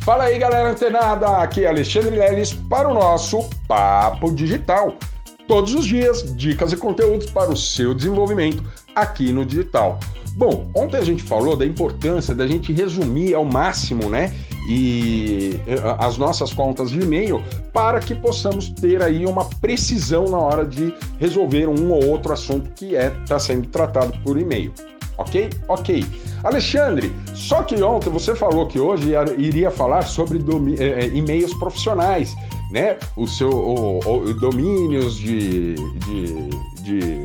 Fala aí, galera antenada! Aqui é Alexandre Leles para o nosso Papo Digital. Todos os dias, dicas e conteúdos para o seu desenvolvimento aqui no digital. Bom, ontem a gente falou da importância da gente resumir ao máximo, né? E eh, as nossas contas de e-mail para que possamos ter aí uma precisão na hora de resolver um ou outro assunto que é está sendo tratado por e-mail. Ok? Ok. Alexandre, só que ontem você falou que hoje iria falar sobre é, e-mails profissionais, né? O seu o, o, domínios de, de, de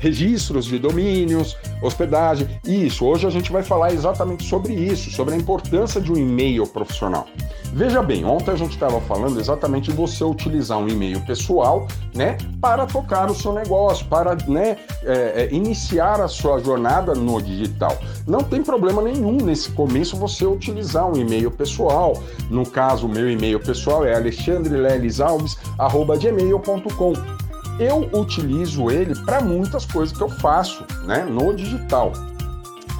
registros de domínios, hospedagem. Isso, hoje a gente vai falar exatamente sobre isso, sobre a importância de um e-mail profissional. Veja bem, ontem a gente estava falando exatamente de você utilizar um e-mail pessoal, né, para tocar o seu negócio, para, né, é, é, iniciar a sua jornada no digital. Não tem problema nenhum nesse começo você utilizar um e-mail pessoal. No caso, o meu e-mail pessoal é alexandrelelisalves@gmail.com eu utilizo ele para muitas coisas que eu faço né, no digital.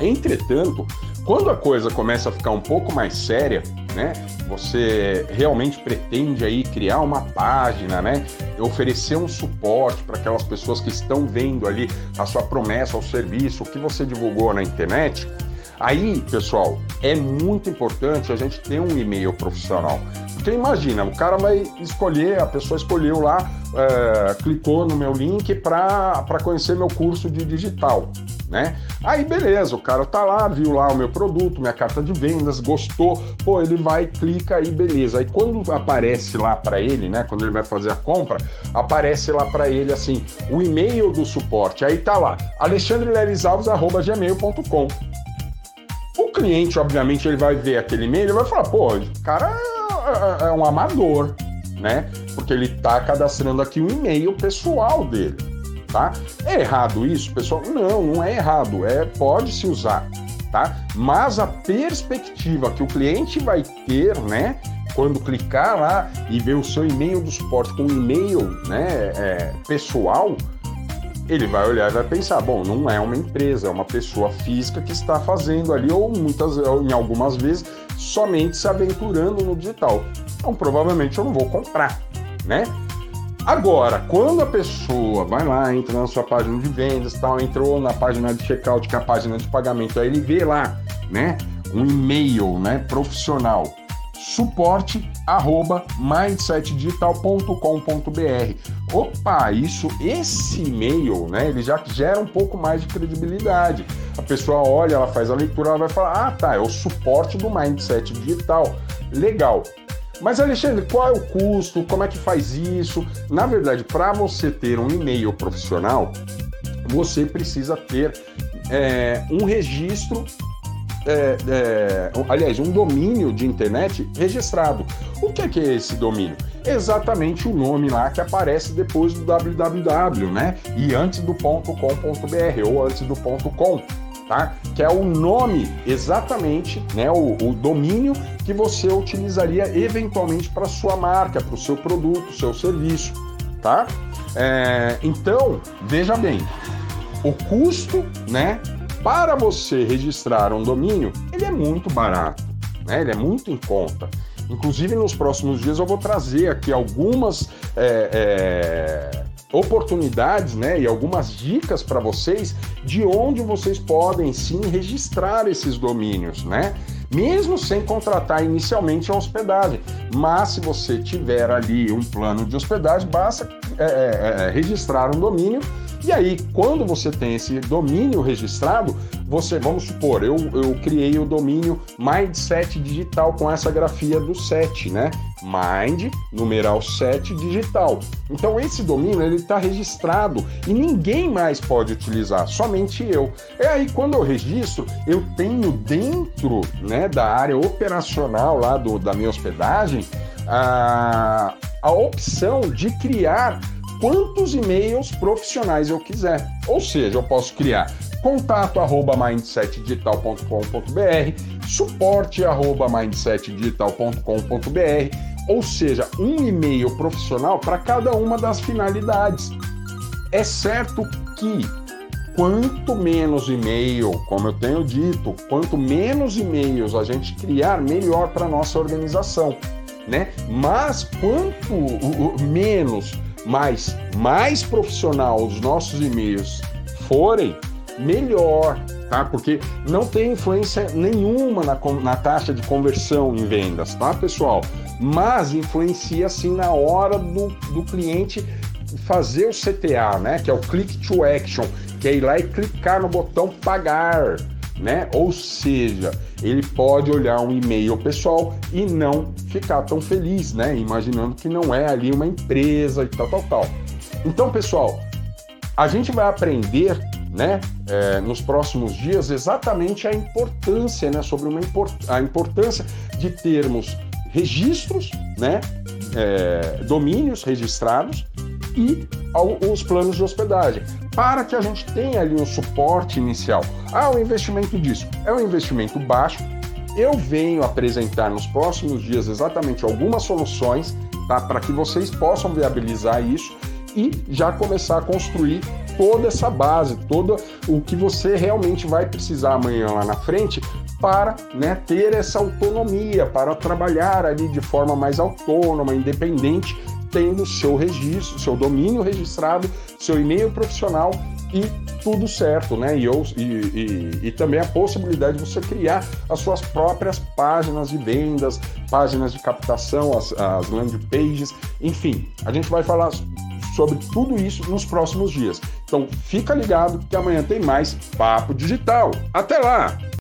Entretanto, quando a coisa começa a ficar um pouco mais séria, né, você realmente pretende aí criar uma página, né, oferecer um suporte para aquelas pessoas que estão vendo ali a sua promessa, o serviço, o que você divulgou na internet, Aí, pessoal, é muito importante a gente ter um e-mail profissional. Porque imagina, o cara vai escolher, a pessoa escolheu lá, é, clicou no meu link para conhecer meu curso de digital. Né? Aí beleza, o cara tá lá, viu lá o meu produto, minha carta de vendas, gostou, pô, ele vai, clica aí, beleza. Aí quando aparece lá para ele, né, quando ele vai fazer a compra, aparece lá para ele assim, o e-mail do suporte. Aí tá lá, alexandrelerizalves@gmail.com cliente, obviamente, ele vai ver aquele e-mail, ele vai falar, pô, o cara é, é um amador, né? Porque ele tá cadastrando aqui um e-mail pessoal dele, tá? É errado isso, pessoal? Não, não é errado, é pode se usar, tá? Mas a perspectiva que o cliente vai ter, né? Quando clicar lá e ver o seu e-mail do suporte com um e-mail, né, é, pessoal, ele vai olhar e vai pensar, bom, não é uma empresa, é uma pessoa física que está fazendo ali, ou muitas, ou em algumas vezes, somente se aventurando no digital. Então, provavelmente eu não vou comprar, né? Agora, quando a pessoa vai lá, entra na sua página de vendas, tal, entrou na página de checkout, que é a página de pagamento, aí ele vê lá, né, um e-mail, né, profissional suporte arroba mindsetdigital.com.br. Opa, isso, esse e-mail, né, ele já gera um pouco mais de credibilidade. A pessoa olha, ela faz a leitura, ela vai falar, ah, tá, é o suporte do Mindset Digital. Legal. Mas Alexandre, qual é o custo? Como é que faz isso? Na verdade, para você ter um e-mail profissional, você precisa ter é, um registro é, é, aliás, um domínio de internet registrado. O que é, que é esse domínio? Exatamente o nome lá que aparece depois do www, né? E antes do .com.br ou antes do .com. Tá? Que é o nome exatamente, né, o, o domínio que você utilizaria eventualmente para sua marca, para o seu produto, seu serviço, tá? É, então veja bem, o custo, né, para você registrar um domínio, ele é muito barato, né? ele é muito em conta. Inclusive, nos próximos dias eu vou trazer aqui algumas é, é, oportunidades né, e algumas dicas para vocês de onde vocês podem sim registrar esses domínios, né? Mesmo sem contratar inicialmente a hospedagem. Mas se você tiver ali um plano de hospedagem, basta é, é, é registrar um domínio e aí, quando você tem esse domínio registrado, você, vamos supor, eu, eu criei o domínio Mindset Digital com essa grafia do 7, né? Mind, numeral 7 digital. Então esse domínio ele está registrado e ninguém mais pode utilizar, somente eu. E aí quando eu registro, eu tenho dentro né, da área operacional lá do, da minha hospedagem a, a opção de criar quantos e-mails profissionais eu quiser. Ou seja, eu posso criar contato arroba mindsetdigital.com.br, suporte arroba mindsetdigital.com.br, ou seja, um e-mail profissional para cada uma das finalidades. É certo que quanto menos e-mail, como eu tenho dito, quanto menos e-mails a gente criar, melhor para nossa organização, né? Mas quanto menos, mais, mais profissional os nossos e-mails forem, melhor, tá? Porque não tem influência nenhuma na, na taxa de conversão em vendas, tá, pessoal? Mas influencia sim na hora do, do cliente fazer o CTA, né? Que é o click to action, que é ir lá e clicar no botão pagar, né? Ou seja, ele pode olhar um e-mail pessoal e não ficar tão feliz, né? Imaginando que não é ali uma empresa e tal, tal, tal. Então, pessoal, a gente vai aprender né, é, nos próximos dias exatamente a importância, né, sobre uma import a importância de termos registros, né, é, domínios registrados e os planos de hospedagem, para que a gente tenha ali um suporte inicial. Ah, o investimento disso é um investimento baixo. Eu venho apresentar nos próximos dias exatamente algumas soluções tá, para que vocês possam viabilizar isso e já começar a construir toda essa base, todo o que você realmente vai precisar amanhã lá na frente para né, ter essa autonomia, para trabalhar ali de forma mais autônoma, independente, tendo seu registro, seu domínio registrado, seu e-mail profissional e tudo certo, né? E, e, e, e, também a possibilidade de você criar as suas próprias páginas de vendas, páginas de captação, as, as landing pages, enfim. A gente vai falar sobre tudo isso nos próximos dias. Então fica ligado que amanhã tem mais Papo Digital. Até lá!